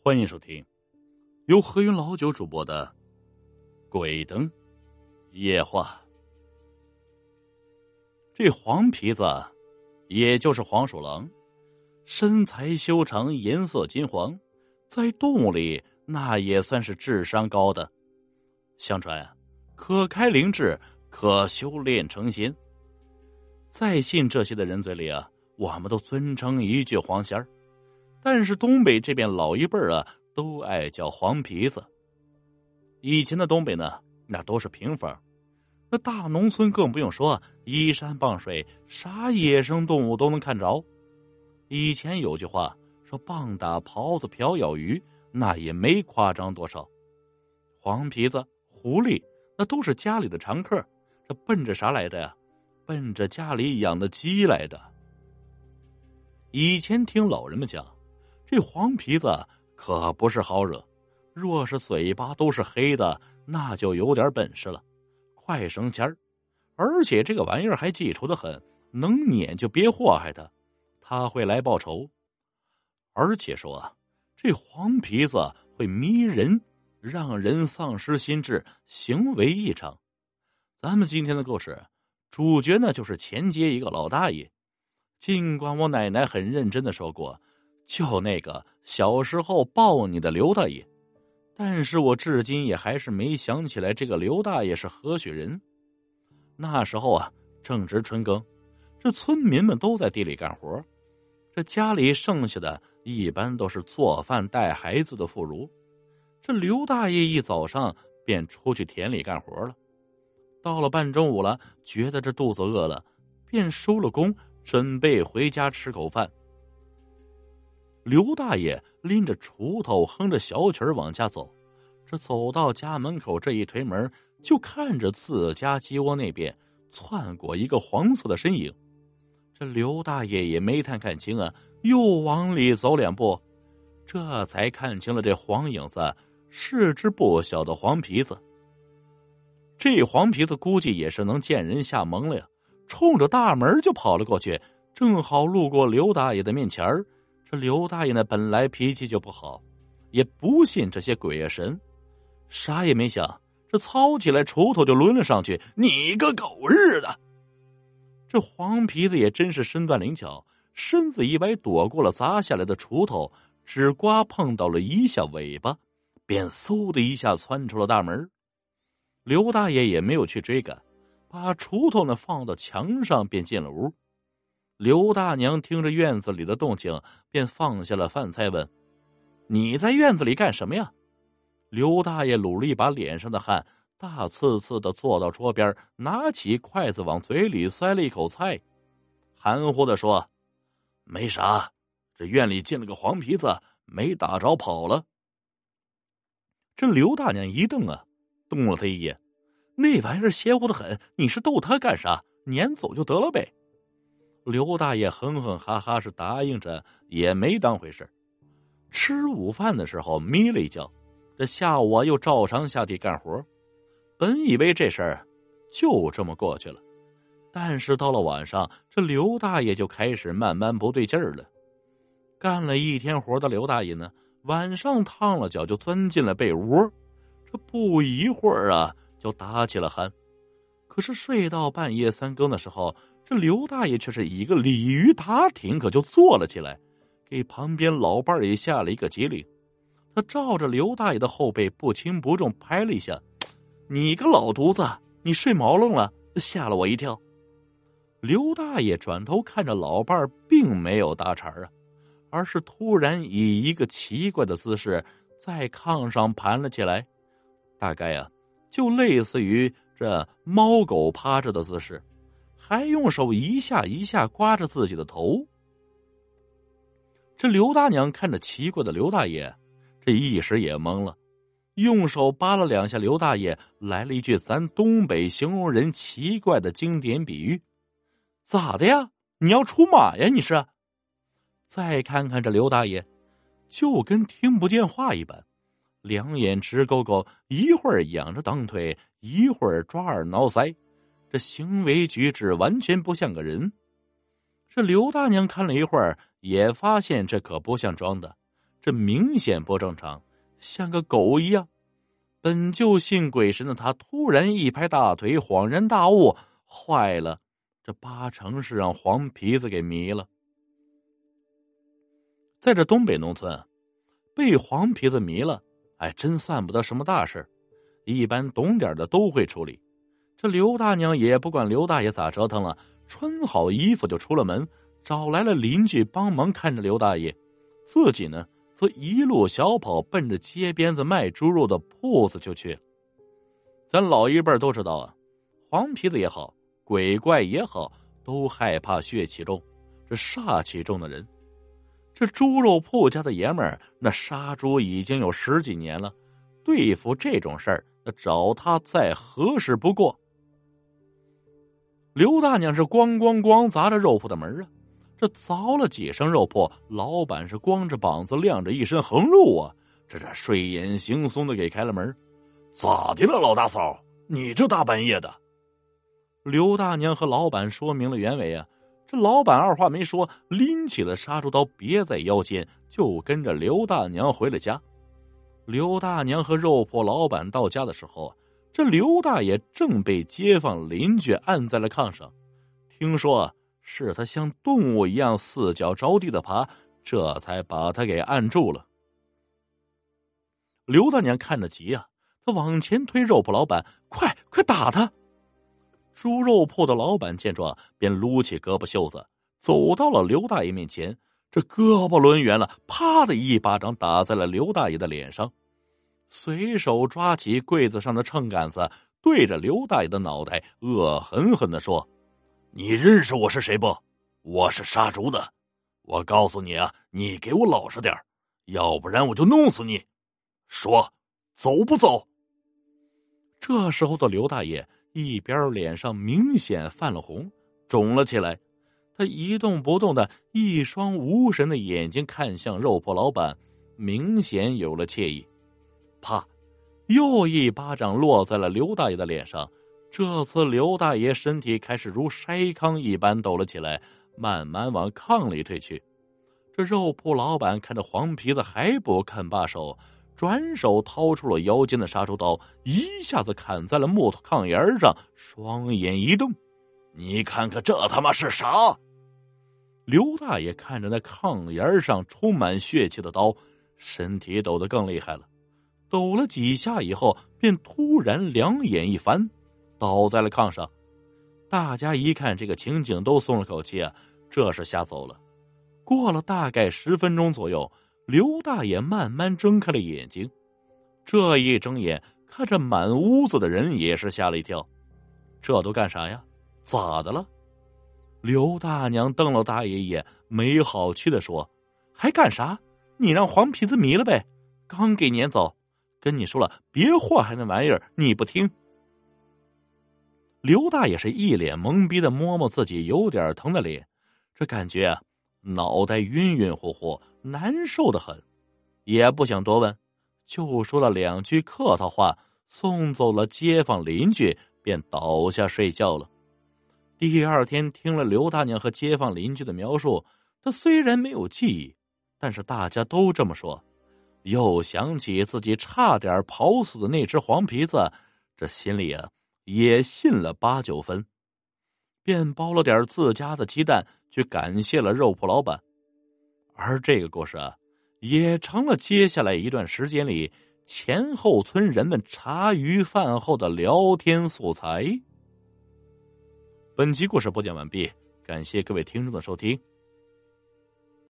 欢迎收听由何云老九主播的《鬼灯夜话》。这黄皮子，也就是黄鼠狼，身材修长，颜色金黄，在动物里那也算是智商高的。相传啊，可开灵智，可修炼成仙。在信这些的人嘴里啊，我们都尊称一句黄仙儿。但是东北这边老一辈儿啊，都爱叫黄皮子。以前的东北呢，那都是平房，那大农村更不用说，依山傍水，啥野生动物都能看着。以前有句话说：“棒打狍子，瓢舀鱼”，那也没夸张多少。黄皮子、狐狸，那都是家里的常客。这奔着啥来的呀？奔着家里养的鸡来的。以前听老人们讲。这黄皮子可不是好惹，若是嘴巴都是黑的，那就有点本事了，快升迁儿。而且这个玩意儿还记仇的很，能撵就别祸害他，他会来报仇。而且说啊，这黄皮子会迷人，让人丧失心智，行为异常。咱们今天的故事主角呢，就是前街一个老大爷。尽管我奶奶很认真的说过。就那个小时候抱你的刘大爷，但是我至今也还是没想起来这个刘大爷是何许人。那时候啊，正值春耕，这村民们都在地里干活，这家里剩下的一般都是做饭带孩子的妇孺。这刘大爷一早上便出去田里干活了，到了半中午了，觉得这肚子饿了，便收了工，准备回家吃口饭。刘大爷拎着锄头，哼着小曲儿往家走。这走到家门口，这一推门，就看着自家鸡窝那边窜过一个黄色的身影。这刘大爷也没太看清啊，又往里走两步，这才看清了这黄影子是只不小的黄皮子。这黄皮子估计也是能见人下蒙了呀，冲着大门就跑了过去，正好路过刘大爷的面前儿。这刘大爷呢，本来脾气就不好，也不信这些鬼神，啥也没想，这操起来锄头就抡了上去。你个狗日的！这黄皮子也真是身段灵巧，身子一歪躲过了砸下来的锄头，只刮碰到了一下尾巴，便嗖的一下窜出了大门。刘大爷也没有去追赶，把锄头呢放到墙上，便进了屋。刘大娘听着院子里的动静，便放下了饭菜，问：“你在院子里干什么呀？”刘大爷努力把脸上的汗，大刺刺的坐到桌边，拿起筷子往嘴里塞了一口菜，含糊的说：“没啥，这院里进了个黄皮子，没打着跑了。”这刘大娘一瞪啊，瞪了他一眼：“那玩意儿邪乎的很，你是逗他干啥？撵走就得了呗。”刘大爷哼哼哈哈是答应着，也没当回事吃午饭的时候眯了一觉，这下午又照常下地干活。本以为这事儿就这么过去了，但是到了晚上，这刘大爷就开始慢慢不对劲儿了。干了一天活的刘大爷呢，晚上烫了脚就钻进了被窝，这不一会儿啊就打起了鼾。可是睡到半夜三更的时候。这刘大爷却是一个鲤鱼打挺，可就坐了起来，给旁边老伴儿也下了一个急令。他照着刘大爷的后背不轻不重拍了一下：“你个老犊子，你睡毛愣了，吓了我一跳。”刘大爷转头看着老伴儿，并没有搭茬啊，而是突然以一个奇怪的姿势在炕上盘了起来，大概呀，就类似于这猫狗趴着的姿势。还用手一下一下刮着自己的头。这刘大娘看着奇怪的刘大爷，这一时也懵了，用手扒了两下刘大爷，来了一句咱东北形容人奇怪的经典比喻：“咋的呀？你要出马呀？你是？”再看看这刘大爷，就跟听不见话一般，两眼直勾勾，一会儿仰着当腿，一会儿抓耳挠腮。这行为举止完全不像个人。这刘大娘看了一会儿，也发现这可不像装的。这明显不正常，像个狗一样。本就信鬼神的他，突然一拍大腿，恍然大悟：坏了，这八成是让黄皮子给迷了。在这东北农村，被黄皮子迷了，哎，真算不得什么大事一般懂点的都会处理。这刘大娘也不管刘大爷咋折腾了，穿好衣服就出了门，找来了邻居帮忙看着刘大爷，自己呢。则一路小跑，奔着街边子卖猪肉的铺子就去。咱老一辈都知道啊，黄皮子也好，鬼怪也好，都害怕血气重、这煞气重的人。这猪肉铺家的爷们儿，那杀猪已经有十几年了，对付这种事儿，那找他再合适不过。刘大娘是咣咣咣砸着肉铺的门啊。这凿了几声肉铺，老板是光着膀子，晾着一身横肉啊！这这睡眼惺忪的给开了门，咋的了，老大嫂？你这大半夜的？刘大娘和老板说明了原委啊！这老板二话没说，拎起了杀猪刀，别在腰间，就跟着刘大娘回了家。刘大娘和肉铺老板到家的时候啊，这刘大爷正被街坊邻居按在了炕上，听说。是他像动物一样四脚着地的爬，这才把他给按住了。刘大娘看着急啊，他往前推肉铺老板：“快快打他！”猪肉铺的老板见状，便撸起胳膊袖子，走到了刘大爷面前。这胳膊抡圆了，啪的一巴掌打在了刘大爷的脸上，随手抓起柜子上的秤杆子，对着刘大爷的脑袋恶狠狠的说。你认识我是谁不？我是杀猪的。我告诉你啊，你给我老实点要不然我就弄死你。说走不走？这时候的刘大爷一边脸上明显泛了红，肿了起来，他一动不动的，一双无神的眼睛看向肉铺老板，明显有了惬意。啪，又一巴掌落在了刘大爷的脸上。这次刘大爷身体开始如筛糠一般抖了起来，慢慢往炕里退去。这肉铺老板看着黄皮子还不肯罢手，转手掏出了腰间的杀猪刀，一下子砍在了木头炕沿上，双眼一瞪：“你看看这他妈是啥？”刘大爷看着那炕沿上充满血气的刀，身体抖得更厉害了。抖了几下以后，便突然两眼一翻。倒在了炕上，大家一看这个情景，都松了口气啊，这是吓走了。过了大概十分钟左右，刘大爷慢慢睁开了眼睛，这一睁眼，看着满屋子的人，也是吓了一跳。这都干啥呀？咋的了？刘大娘瞪了大爷一眼，没好气的说：“还干啥？你让黄皮子迷了呗？刚给撵走，跟你说了，别祸害那玩意儿，你不听。”刘大爷是一脸懵逼的摸摸自己有点疼的脸，这感觉啊，脑袋晕晕乎乎，难受的很，也不想多问，就说了两句客套话，送走了街坊邻居，便倒下睡觉了。第二天听了刘大娘和街坊邻居的描述，他虽然没有记忆，但是大家都这么说，又想起自己差点跑死的那只黄皮子，这心里啊。也信了八九分，便包了点自家的鸡蛋去感谢了肉铺老板，而这个故事啊，也成了接下来一段时间里前后村人们茶余饭后的聊天素材。本集故事播讲完毕，感谢各位听众的收听。